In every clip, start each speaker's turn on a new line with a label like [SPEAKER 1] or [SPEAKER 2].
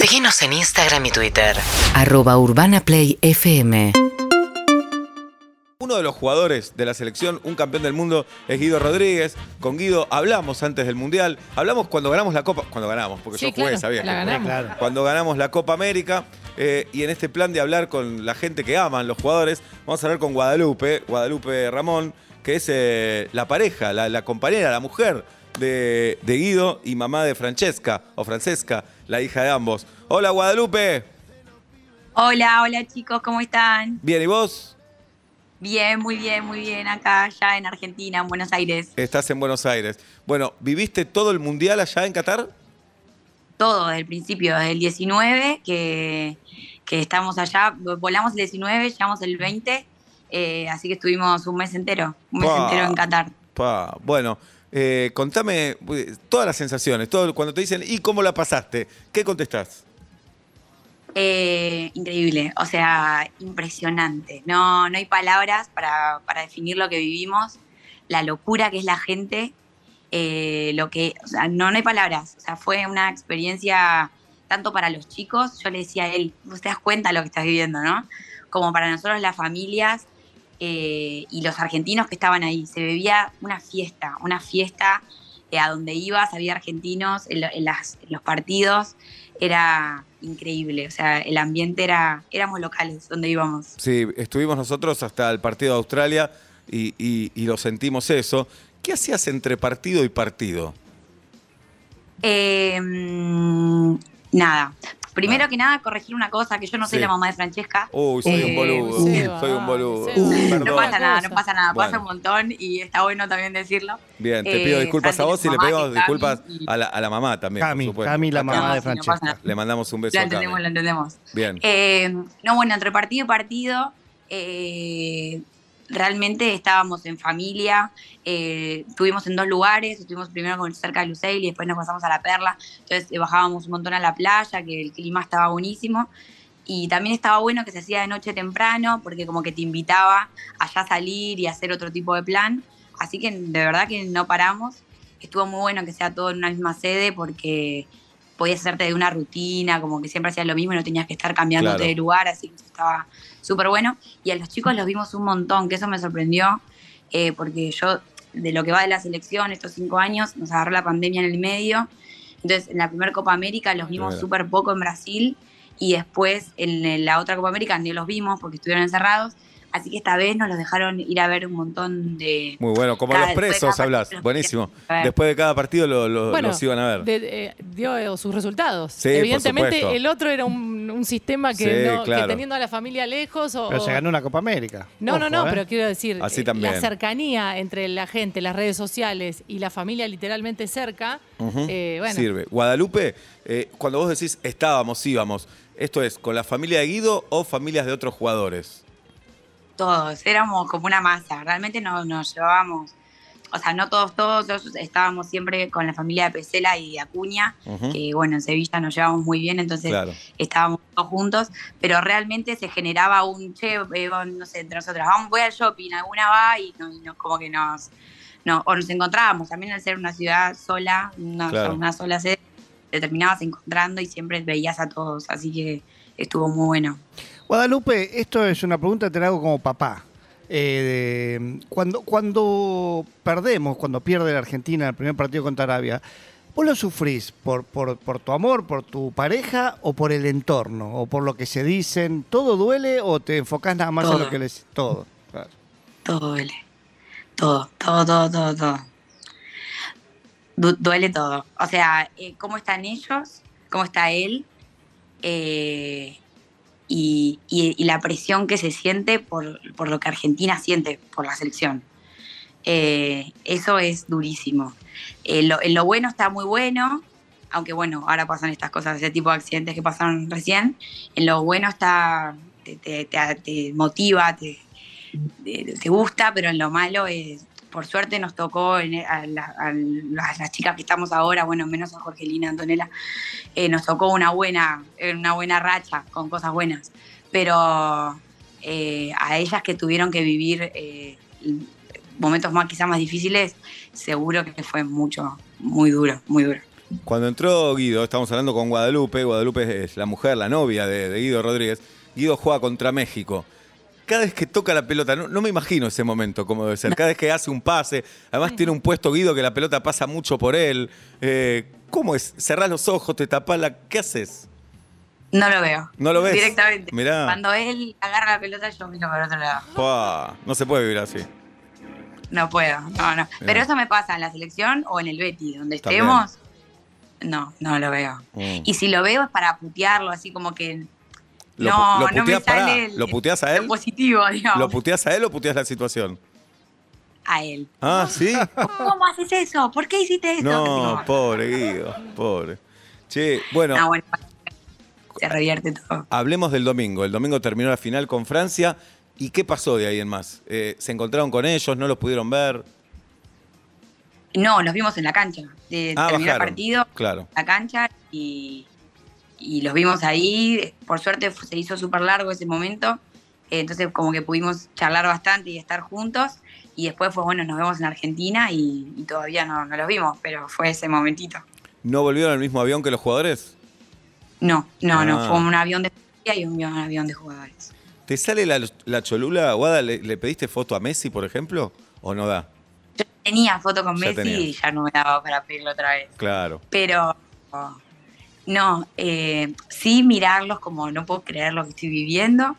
[SPEAKER 1] Síguenos en Instagram y Twitter.
[SPEAKER 2] Arroba Urbana Play FM.
[SPEAKER 3] Uno de los jugadores de la selección, un campeón del mundo, es Guido Rodríguez. Con Guido hablamos antes del Mundial. Hablamos cuando ganamos la Copa. Cuando ganamos, porque
[SPEAKER 4] Sí,
[SPEAKER 3] yo jugué,
[SPEAKER 4] claro,
[SPEAKER 3] sabía.
[SPEAKER 4] la
[SPEAKER 3] que-
[SPEAKER 4] ganamos.
[SPEAKER 5] Claro.
[SPEAKER 3] Cuando ganamos la Copa América. eh, y en este plan de hablar con la gente que aman, los jugadores, vamos a hablar con Guadalupe, Guadalupe Ramón, que es eh, la pareja, la, la compañera, la mujer de, de Guido y mamá de Francesca, o Francesca, la hija de ambos. Hola Guadalupe.
[SPEAKER 6] Hola, hola chicos, ¿cómo están?
[SPEAKER 3] Bien, ¿y vos?
[SPEAKER 6] Bien, muy bien, muy bien, acá ya en Argentina, en Buenos Aires.
[SPEAKER 3] Estás en Buenos Aires. Bueno, ¿viviste todo el Mundial allá en Qatar?
[SPEAKER 6] Todo desde el principio, desde el 19, que, que estamos allá, volamos el 19, llegamos el 20, eh, así que estuvimos un mes entero, un mes
[SPEAKER 3] Pa.
[SPEAKER 6] entero en Qatar.
[SPEAKER 3] Pa, bueno, eh, contame todas las sensaciones, todo, cuando te dicen, ¿y cómo la pasaste? ¿Qué contestás?
[SPEAKER 6] Eh, increíble, o sea, impresionante. No, no hay palabras para, para definir lo que vivimos, la locura que es la gente, eh, lo que, o sea, no, no hay palabras. O sea, fue una experiencia tanto para los chicos, yo le decía a él, vos te das cuenta de lo que estás viviendo, ¿no? Como para nosotros las familias eh, y los argentinos que estaban ahí. Se bebía una fiesta, una fiesta eh, a donde ibas, había argentinos en, lo- en las- en los partidos, era increíble, o sea, el ambiente era, éramos locales donde íbamos.
[SPEAKER 3] Sí, estuvimos nosotros hasta el partido de Australia y, y- y lo sentimos eso. ¿Qué hacías entre partido y partido?
[SPEAKER 6] Eh, mm, nada, primero
[SPEAKER 3] Ah.
[SPEAKER 6] que nada, corregir una cosa, que yo no soy
[SPEAKER 3] Sí.
[SPEAKER 6] la mamá de Francesca.
[SPEAKER 3] Uy, soy un
[SPEAKER 6] Eh,
[SPEAKER 3] boludo,
[SPEAKER 4] Seba,
[SPEAKER 3] soy un boludo.
[SPEAKER 4] Seba.
[SPEAKER 3] Uh,
[SPEAKER 6] No pasa nada, no pasa nada, pasa un montón y está bueno también decirlo.
[SPEAKER 3] Bien, te
[SPEAKER 6] Eh,
[SPEAKER 3] pido disculpas a vos y le pedimos disculpas
[SPEAKER 6] y-
[SPEAKER 3] a la, a la mamá también,
[SPEAKER 5] Cami,
[SPEAKER 3] por supuesto.
[SPEAKER 5] Cami, la
[SPEAKER 3] A
[SPEAKER 5] mamá
[SPEAKER 6] No,
[SPEAKER 5] de
[SPEAKER 6] no
[SPEAKER 5] Francesca.
[SPEAKER 3] Le mandamos un beso
[SPEAKER 6] Lo
[SPEAKER 3] a
[SPEAKER 6] entendemos,
[SPEAKER 3] Cami.
[SPEAKER 6] lo entendemos.
[SPEAKER 3] Bien.
[SPEAKER 6] Eh, no, bueno, entre partido y partido, eh, realmente estábamos en familia, eh, estuvimos en dos lugares, estuvimos primero con- cerca de Luceil y después nos pasamos a La Perla, entonces eh, bajábamos un montón a la playa, que el clima estaba buenísimo. Y también estaba bueno que se hacía de noche temprano, porque como que te invitaba allá a salir y hacer otro tipo de plan. Así que de verdad que no paramos. Estuvo muy bueno que sea todo en una misma sede, porque podías hacerte de una rutina, como que siempre hacías lo mismo y no tenías que estar cambiándote
[SPEAKER 3] Claro.
[SPEAKER 6] de lugar, así que eso estaba súper bueno. Y a los chicos los vimos un montón, que eso me sorprendió, eh, porque yo, de lo que va de la selección, estos cinco años, nos agarró la pandemia en el medio. Entonces, en la primera Copa América los vimos súper poco en Brasil y después en la otra Copa América ni los vimos porque estuvieron encerrados. Así que esta vez nos los dejaron ir a ver un montón de...
[SPEAKER 3] Muy bueno, como
[SPEAKER 6] Cada-
[SPEAKER 3] los presos hablas. Buenísimo. Después de cada partido lo- lo-
[SPEAKER 4] Bueno,
[SPEAKER 3] los iban a ver.
[SPEAKER 4] de- eh, dio sus resultados.
[SPEAKER 3] Sí,
[SPEAKER 4] Evidentemente, el otro era un, un sistema que,
[SPEAKER 3] Sí,
[SPEAKER 4] no- que teniendo a la familia lejos o.
[SPEAKER 5] Pero se ganó una Copa América.
[SPEAKER 4] No, no,
[SPEAKER 5] Ojo,
[SPEAKER 4] no,
[SPEAKER 5] ¿eh?
[SPEAKER 4] pero quiero decir,
[SPEAKER 3] Así
[SPEAKER 4] eh,
[SPEAKER 3] también.
[SPEAKER 4] la cercanía entre la gente, las redes sociales y la familia literalmente cerca, eh, bueno,
[SPEAKER 3] Sirve. Guadalupe, eh, cuando vos decís estábamos, íbamos, ¿esto es con la familia de Guido o familias de otros jugadores?
[SPEAKER 6] Todos, éramos como una masa, realmente no, nos llevábamos, o sea, no todos, todos, estábamos siempre con la familia de Pesela y de Acuña, que bueno, en Sevilla nos llevamos muy bien, entonces
[SPEAKER 3] Claro.
[SPEAKER 6] estábamos todos juntos, pero realmente se generaba un, che, eh, no sé, entre nosotras, vamos, voy al shopping, alguna va y, no- y como que nos, no, o nos encontrábamos, también al ser una ciudad sola, una,
[SPEAKER 3] Claro.
[SPEAKER 6] una sola sede, te terminabas encontrando y siempre veías a todos, así que estuvo muy bueno.
[SPEAKER 5] Guadalupe, esto es una pregunta que te la hago como papá. Eh, cuando, cuando perdemos, cuando pierde la Argentina el primer partido contra Arabia, ¿vos lo sufrís por, por, por tu amor, por tu pareja o por el entorno? ¿O por lo que se dicen? ¿Todo duele o te enfocás nada más en
[SPEAKER 6] Todo.
[SPEAKER 5] lo que les... Todo. claro.
[SPEAKER 6] Todo duele. Todo, todo, todo, todo, todo. Du- duele todo. O sea, eh, cómo están ellos, cómo está él, eh, y, la presión que se siente por, por lo que Argentina siente por la selección. Eh, eso es durísimo. Eh, en lo bueno está muy bueno, aunque bueno, ahora pasan estas cosas, ese tipo de accidentes que pasaron recién. En lo bueno está, te, te- motiva, te, te gusta, pero en lo malo es, por suerte nos tocó en- a, la- a las, chicas que estamos ahora, bueno, menos a Jorgelina, Antonella, eh, nos tocó una buena, una buena racha con cosas buenas, pero eh, a ellas que tuvieron que vivir eh, momentos más quizás más difíciles, seguro que fue mucho, muy duro, muy duro.
[SPEAKER 3] Cuando entró Guido, estamos hablando con Guadalupe, Guadalupe es la mujer, la novia de Guido Rodríguez. Guido juega contra México. Cada vez que toca la pelota, no, no me imagino ese momento cómo debe ser. Cada vez que hace un pase, además tiene un puesto Guido que la pelota pasa mucho por él. Eh, ¿Cómo es? Cerrás los ojos, te tapás la. ¿Qué haces?
[SPEAKER 6] No lo veo.
[SPEAKER 3] ¿No lo ves?
[SPEAKER 6] Directamente.
[SPEAKER 3] Mirá.
[SPEAKER 6] Cuando él agarra la pelota, yo miro para otro lado.
[SPEAKER 3] Pua, no se puede vivir así.
[SPEAKER 6] No puedo, no, no. Pero eso me pasa en la selección o en el Betty, donde
[SPEAKER 3] También.
[SPEAKER 6] estemos. No, no lo veo.
[SPEAKER 3] Mm.
[SPEAKER 6] Y si lo veo es para putearlo, así como que.
[SPEAKER 3] Lo,
[SPEAKER 6] no,
[SPEAKER 3] lo
[SPEAKER 6] no me
[SPEAKER 3] pará,
[SPEAKER 6] sale el-
[SPEAKER 3] ¿Lo puteás a
[SPEAKER 6] lo
[SPEAKER 3] él?
[SPEAKER 6] positivo, digamos.
[SPEAKER 3] ¿Lo puteás a él o puteás la situación?
[SPEAKER 6] a él.
[SPEAKER 3] Ah, ¿sí?
[SPEAKER 6] ¿Cómo haces eso? ¿Por qué hiciste eso?
[SPEAKER 3] No, pobre Guido, pobre. Che, bueno,
[SPEAKER 6] Ah, bueno, se revierte todo.
[SPEAKER 3] hablemos del domingo. El domingo terminó la final con Francia. ¿Y qué pasó de ahí en más? Eh, ¿Se encontraron con ellos? ¿No los pudieron ver?
[SPEAKER 6] No, los vimos en la cancha. De,
[SPEAKER 3] Ah,
[SPEAKER 6] terminó el partido,
[SPEAKER 3] Claro.
[SPEAKER 6] la cancha y, y los vimos ahí. Por suerte se hizo súper largo ese momento. Entonces como que pudimos charlar bastante y estar juntos. Y después fue, bueno, nos vemos en Argentina y, y todavía no, no los vimos, pero fue ese momentito.
[SPEAKER 3] ¿No volvieron al mismo avión que los jugadores?
[SPEAKER 6] No, no,
[SPEAKER 3] Ah.
[SPEAKER 6] no, fue un avión de y un avión, de jugadores.
[SPEAKER 3] ¿Te sale la, la cholula, Guada? ¿Le, le pediste foto a Messi, por ejemplo? ¿O no da?
[SPEAKER 6] Yo tenía foto con
[SPEAKER 3] Ya
[SPEAKER 6] Messi y ya no me daba para pedirlo otra vez.
[SPEAKER 3] Claro.
[SPEAKER 6] Pero no, eh, sí mirarlos como no puedo creer lo que estoy viviendo,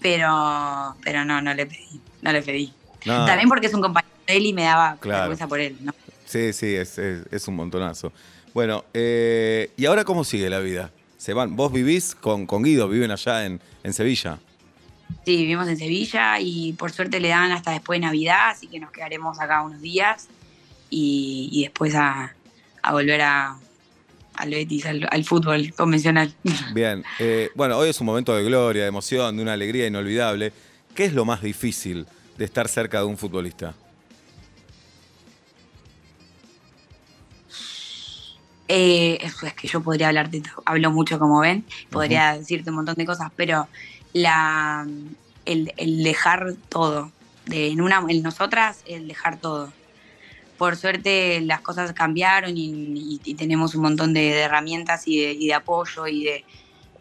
[SPEAKER 6] pero, pero no, no le pedí, no le pedí.
[SPEAKER 3] No.
[SPEAKER 6] También porque es un compañero de él y me daba
[SPEAKER 3] Claro.
[SPEAKER 6] vergüenza por él, ¿no?
[SPEAKER 3] Sí, sí, es, es- es un montonazo. Bueno, eh, ¿y ahora cómo sigue la vida? Se van, vos vivís con, con Guido, viven allá en, en Sevilla.
[SPEAKER 6] Sí, vivimos en Sevilla y por suerte le dan hasta después de Navidad, así que nos quedaremos acá unos días y, y después a, a volver a, al Betis, al, al fútbol convencional.
[SPEAKER 3] Bien, eh, bueno, hoy es un momento de gloria, de emoción, de una alegría inolvidable. ¿Qué es lo más difícil de estar cerca de un futbolista?
[SPEAKER 6] Eh, es que yo podría hablarte, hablo mucho como ven, podría decirte un montón de cosas, pero la, el, el dejar todo, de, en, una, en nosotras el dejar todo. Por suerte las cosas cambiaron y, y- y tenemos un montón de, de herramientas y de, y de apoyo y de...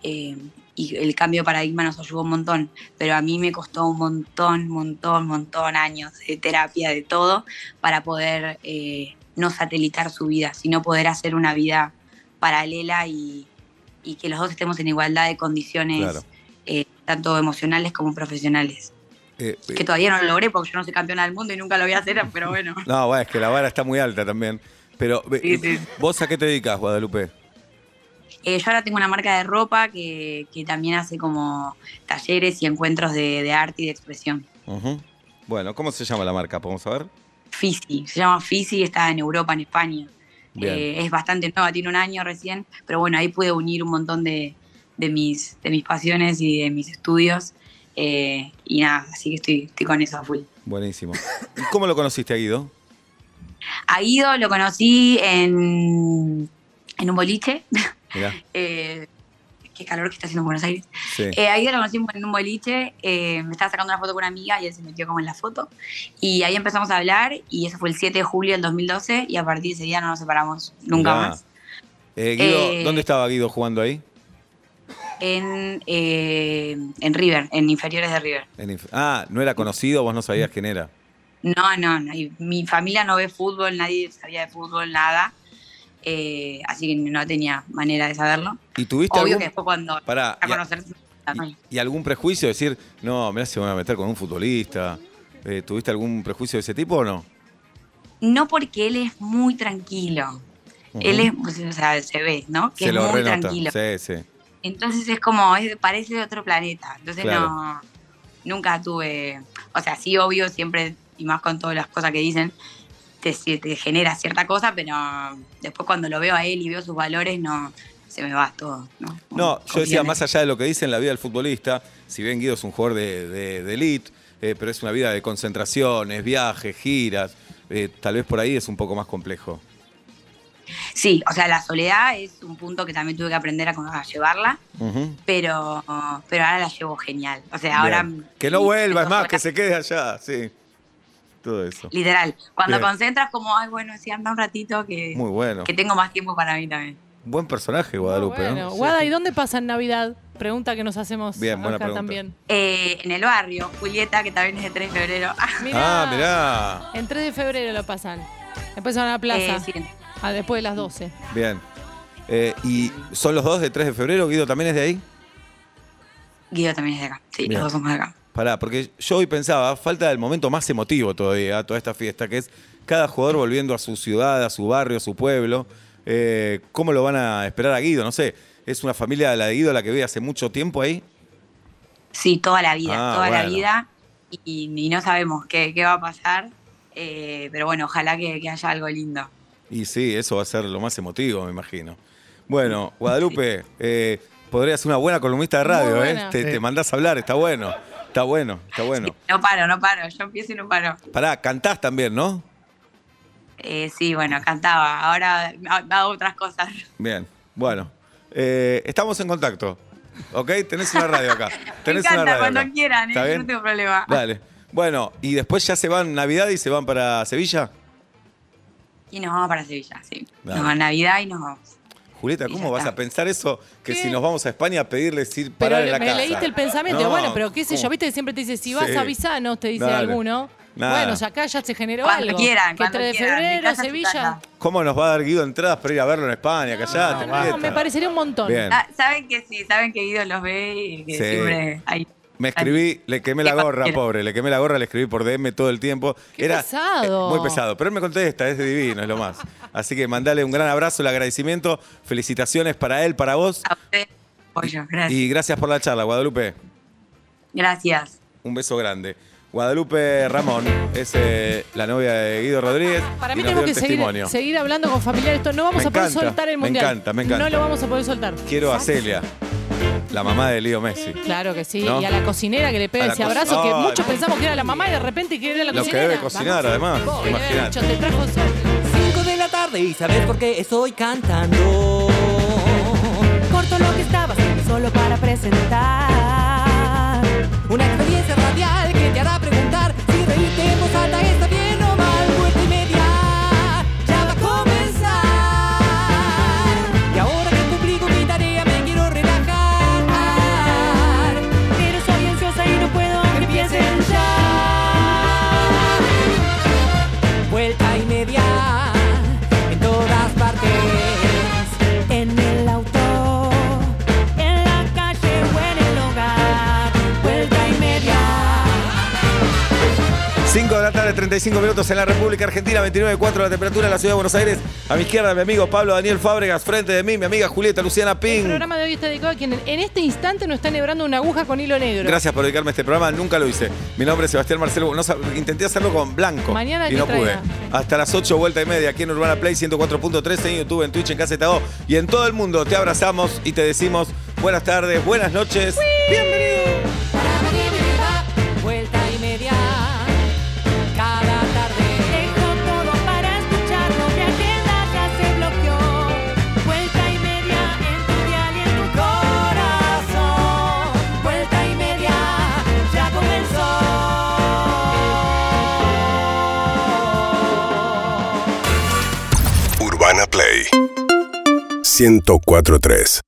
[SPEAKER 6] eh, y el cambio de paradigma nos ayudó un montón, pero a mí me costó un montón, montón, montón años de terapia, de todo, para poder eh, no satelitar su vida, sino poder hacer una vida paralela y, que los dos estemos en igualdad de condiciones,
[SPEAKER 3] Claro.
[SPEAKER 6] eh, tanto emocionales como profesionales.
[SPEAKER 3] Eh, eh,
[SPEAKER 6] Que todavía no lo logré porque yo no soy campeona del mundo y nunca lo voy a hacer, pero bueno.
[SPEAKER 3] no, bueno, es que la vara está muy alta también. Pero, eh,
[SPEAKER 6] Sí, sí.
[SPEAKER 3] ¿vos a qué te dedicas, Guadalupe?
[SPEAKER 6] Eh, yo ahora tengo una marca de ropa que, que también hace como talleres y encuentros de, de arte y de expresión.
[SPEAKER 3] Bueno, ¿cómo se llama la marca? ¿Podemos saber?
[SPEAKER 6] Fisi, se llama Fisi, está en Europa, en España. Eh, es bastante nueva, tiene un año recién, pero bueno, ahí pude unir un montón de, de mis, de mis pasiones y de mis estudios. Eh, y nada, así que estoy, estoy con eso a full.
[SPEAKER 3] Buenísimo. ¿Y cómo lo conociste a Guido?
[SPEAKER 6] A Guido lo conocí en, en un boliche.
[SPEAKER 3] Mirá,
[SPEAKER 6] eh, qué calor que está haciendo en Buenos Aires.
[SPEAKER 3] sí.
[SPEAKER 6] Eh, ahí lo conocí en un boliche, eh, me estaba sacando una foto con una amiga y él se metió como en la foto. Y ahí empezamos a hablar y eso fue el 7 de julio del 2012 y a partir de ese día no nos separamos nunca
[SPEAKER 3] Mirá.
[SPEAKER 6] más.
[SPEAKER 3] Guido, ¿dónde estaba Guido jugando ahí?
[SPEAKER 6] En, eh, en River, en inferiores de River.
[SPEAKER 3] Inf- ah, no era conocido, vos no sabías quién era.
[SPEAKER 6] No, no, Mi familia no ve fútbol, nadie sabía de fútbol, nada. Eh, así que no tenía manera de saberlo.
[SPEAKER 3] ¿Y tuviste
[SPEAKER 6] Obvio
[SPEAKER 3] algún,
[SPEAKER 6] que después cuando
[SPEAKER 3] Pará,
[SPEAKER 6] a conocer
[SPEAKER 3] y, y algún prejuicio? Decir, no, mirá, se van a meter con un futbolista. Eh, ¿Tuviste algún prejuicio de ese tipo o no?
[SPEAKER 6] No porque él es muy tranquilo. Él es, o sea, se ve, ¿no? Que
[SPEAKER 3] se
[SPEAKER 6] es
[SPEAKER 3] lo
[SPEAKER 6] muy
[SPEAKER 3] renota.
[SPEAKER 6] tranquilo.
[SPEAKER 3] Sí, sí.
[SPEAKER 6] Entonces es como, es- parece de otro planeta. Entonces
[SPEAKER 3] Claro.
[SPEAKER 6] no, nunca tuve, o sea, sí, obvio, siempre, y más con todas las cosas que dicen, te, genera cierta cosa, pero después cuando lo veo a él y veo sus valores, no, se me va todo. No,
[SPEAKER 3] No, yo decía, más allá de lo que dice en la vida del futbolista, si bien Guido es un jugador de, de, de elite, eh, pero es una vida de concentraciones, viajes, giras, eh, tal vez por ahí es un poco más complejo.
[SPEAKER 6] Sí, o sea, la soledad es un punto que también tuve que aprender a, a llevarla, pero, pero ahora la llevo genial. O sea, ahora...
[SPEAKER 3] Bien. Que no vuelva, es más,
[SPEAKER 6] sola.
[SPEAKER 3] que se quede allá, sí. todo eso.
[SPEAKER 6] Literal. Cuando
[SPEAKER 3] Bien.
[SPEAKER 6] concentras, como, ay, bueno, sí, anda un ratito que,
[SPEAKER 3] Muy bueno.
[SPEAKER 6] que tengo más tiempo para mí también.
[SPEAKER 3] Buen personaje, Guadalupe.
[SPEAKER 4] Bueno,
[SPEAKER 3] ¿no?
[SPEAKER 4] Guada, ¿y dónde pasan Navidad? Pregunta que nos hacemos
[SPEAKER 3] Bien, buena pregunta.
[SPEAKER 4] también.
[SPEAKER 6] Eh, en el barrio, Julieta, que también es de 3 de febrero.
[SPEAKER 4] Mirá,
[SPEAKER 3] Ah, mirá.
[SPEAKER 4] En 3 de febrero lo pasan. Después van a la plaza.
[SPEAKER 6] Eh, sí.
[SPEAKER 4] Ah, después de las 12.
[SPEAKER 3] Bien. Eh, ¿Y son los dos de 3 de febrero? ¿Guido también es de ahí?
[SPEAKER 6] Guido también es de acá. Sí,
[SPEAKER 3] Bien.
[SPEAKER 6] los dos somos de acá.
[SPEAKER 3] Pará, porque yo hoy pensaba, falta el momento más emotivo todavía, toda esta fiesta, que es cada jugador volviendo a su ciudad, a su barrio, a su pueblo. Eh, ¿Cómo lo van a esperar a Guido? No sé, ¿es una familia, la de Guido, la que ve hace mucho tiempo ahí?
[SPEAKER 6] Sí, toda la vida,
[SPEAKER 3] Ah,
[SPEAKER 6] toda la vida. Y, y no sabemos qué, qué va a pasar. eh, pero bueno, ojalá que, que haya algo lindo.
[SPEAKER 3] Y sí, eso va a ser lo más emotivo, me imagino. Bueno, Guadalupe, eh, podrías ser una buena columnista de radio, ¿eh? Te,
[SPEAKER 5] Sí.
[SPEAKER 3] te mandás a hablar, está bueno. Está bueno, está bueno.
[SPEAKER 6] No paro, no paro. Yo empiezo y no paro.
[SPEAKER 3] Pará, cantás también, ¿no?
[SPEAKER 6] Eh, sí, bueno, cantaba. Ahora hago otras cosas.
[SPEAKER 3] Bien, bueno. Eh, estamos en contacto. ¿Ok? Tenés una radio acá.
[SPEAKER 6] Me
[SPEAKER 3] una
[SPEAKER 6] encanta,
[SPEAKER 3] radio
[SPEAKER 6] cuando
[SPEAKER 3] acá.
[SPEAKER 6] quieran,
[SPEAKER 3] ¿Está
[SPEAKER 6] ¿eh?
[SPEAKER 3] bien?
[SPEAKER 6] no tengo problema.
[SPEAKER 3] Dale. Bueno, y después ya se van Navidad y se van para Sevilla.
[SPEAKER 6] Y nos vamos para Sevilla, sí. Nos vamos a Navidad y nos vamos.
[SPEAKER 3] Julieta, ¿cómo vas
[SPEAKER 6] está.
[SPEAKER 3] a pensar eso? Que
[SPEAKER 4] ¿Qué?
[SPEAKER 3] si nos vamos a España a pedirles ir
[SPEAKER 4] Pero
[SPEAKER 3] parar en la
[SPEAKER 4] me
[SPEAKER 3] casa.
[SPEAKER 4] leíste el pensamiento.
[SPEAKER 3] No,
[SPEAKER 4] bueno, pero qué sé yo,
[SPEAKER 3] ¿cómo?
[SPEAKER 4] viste que siempre te dice, si vas
[SPEAKER 3] Sí.
[SPEAKER 4] a avisanos, te dice
[SPEAKER 3] Dale.
[SPEAKER 4] alguno.
[SPEAKER 3] Nada.
[SPEAKER 4] Bueno, ya acá ya se generó
[SPEAKER 6] Cuando
[SPEAKER 4] algo.
[SPEAKER 6] quieran,
[SPEAKER 4] que
[SPEAKER 6] cuando
[SPEAKER 4] 3 de
[SPEAKER 6] quieran.
[SPEAKER 4] Febrero, Sevilla.
[SPEAKER 3] ¿Cómo nos va a dar Guido entradas para ir a verlo en España? Callate,
[SPEAKER 4] No,
[SPEAKER 3] Julieta.
[SPEAKER 4] me parecería un montón.
[SPEAKER 3] Bien.
[SPEAKER 6] Ah, saben que sí, saben que Guido los ve y que
[SPEAKER 3] Sí.
[SPEAKER 6] siempre hay.
[SPEAKER 3] Me escribí, le quemé la gorra, pobre, le quemé la gorra, le escribí por DM todo el tiempo.
[SPEAKER 4] Qué pesado.
[SPEAKER 3] eh, muy pesado, pero él me contesta, es divino, es lo más. Así que mandale un gran abrazo, el agradecimiento, felicitaciones para él, para vos.
[SPEAKER 6] A ustedes, pollo, gracias.
[SPEAKER 3] Y gracias por la charla, Guadalupe.
[SPEAKER 6] Gracias.
[SPEAKER 3] Un beso grande. Guadalupe Ramón es eh, la novia de Guido Rodríguez.
[SPEAKER 4] Para
[SPEAKER 3] y
[SPEAKER 4] mí
[SPEAKER 3] nos
[SPEAKER 4] tenemos
[SPEAKER 3] dio
[SPEAKER 4] que
[SPEAKER 3] el
[SPEAKER 4] seguir,
[SPEAKER 3] testimonio.
[SPEAKER 4] seguir hablando con familiares. Esto no vamos
[SPEAKER 3] Me
[SPEAKER 4] a poder
[SPEAKER 3] encanta,
[SPEAKER 4] soltar el
[SPEAKER 3] me
[SPEAKER 4] mundial.
[SPEAKER 3] encanta, me encanta.
[SPEAKER 4] No lo vamos a poder soltar.
[SPEAKER 3] Quiero a Celia, la mamá de Leo Messi.
[SPEAKER 4] Claro que sí.
[SPEAKER 3] ¿No?
[SPEAKER 4] Y a la cocinera que le
[SPEAKER 3] A
[SPEAKER 4] pega
[SPEAKER 3] la
[SPEAKER 4] ese
[SPEAKER 3] co-
[SPEAKER 4] abrazo que
[SPEAKER 3] Ay.
[SPEAKER 4] muchos pensamos que era la mamá y de repente que era la
[SPEAKER 3] Lo que
[SPEAKER 4] cocinera.
[SPEAKER 3] debe cocinar, además,
[SPEAKER 4] Pobre,
[SPEAKER 3] imagínate.
[SPEAKER 4] bicho, te trajo sol.
[SPEAKER 7] 5 de la tarde y sabes por qué estoy cantando.
[SPEAKER 8] Corto lo que estaba haciendo solo para presentar.
[SPEAKER 7] Una experiencia radial que te hará
[SPEAKER 3] 45 minutos en la República Argentina, 29.4 la temperatura en la ciudad de Buenos Aires. A mi izquierda, mi amigo Pablo Daniel Fábregas, frente de mí, mi amiga Julieta Luciana Ping.
[SPEAKER 4] El programa de hoy está dedicado a quien en este instante nos está nebrando una aguja con hilo negro.
[SPEAKER 3] Gracias por dedicarme a este programa, nunca lo hice. Mi nombre es Sebastián Marcelo. Intenté hacerlo con blanco.
[SPEAKER 4] Mañana
[SPEAKER 3] y no pude. Hasta las 8, vuelta y media, aquí en Urbana Play 104.3, en YouTube, en Twitch, en Caseta O. Y en todo el mundo te abrazamos y te decimos buenas tardes, buenas noches.
[SPEAKER 9] ¡Wii! 1043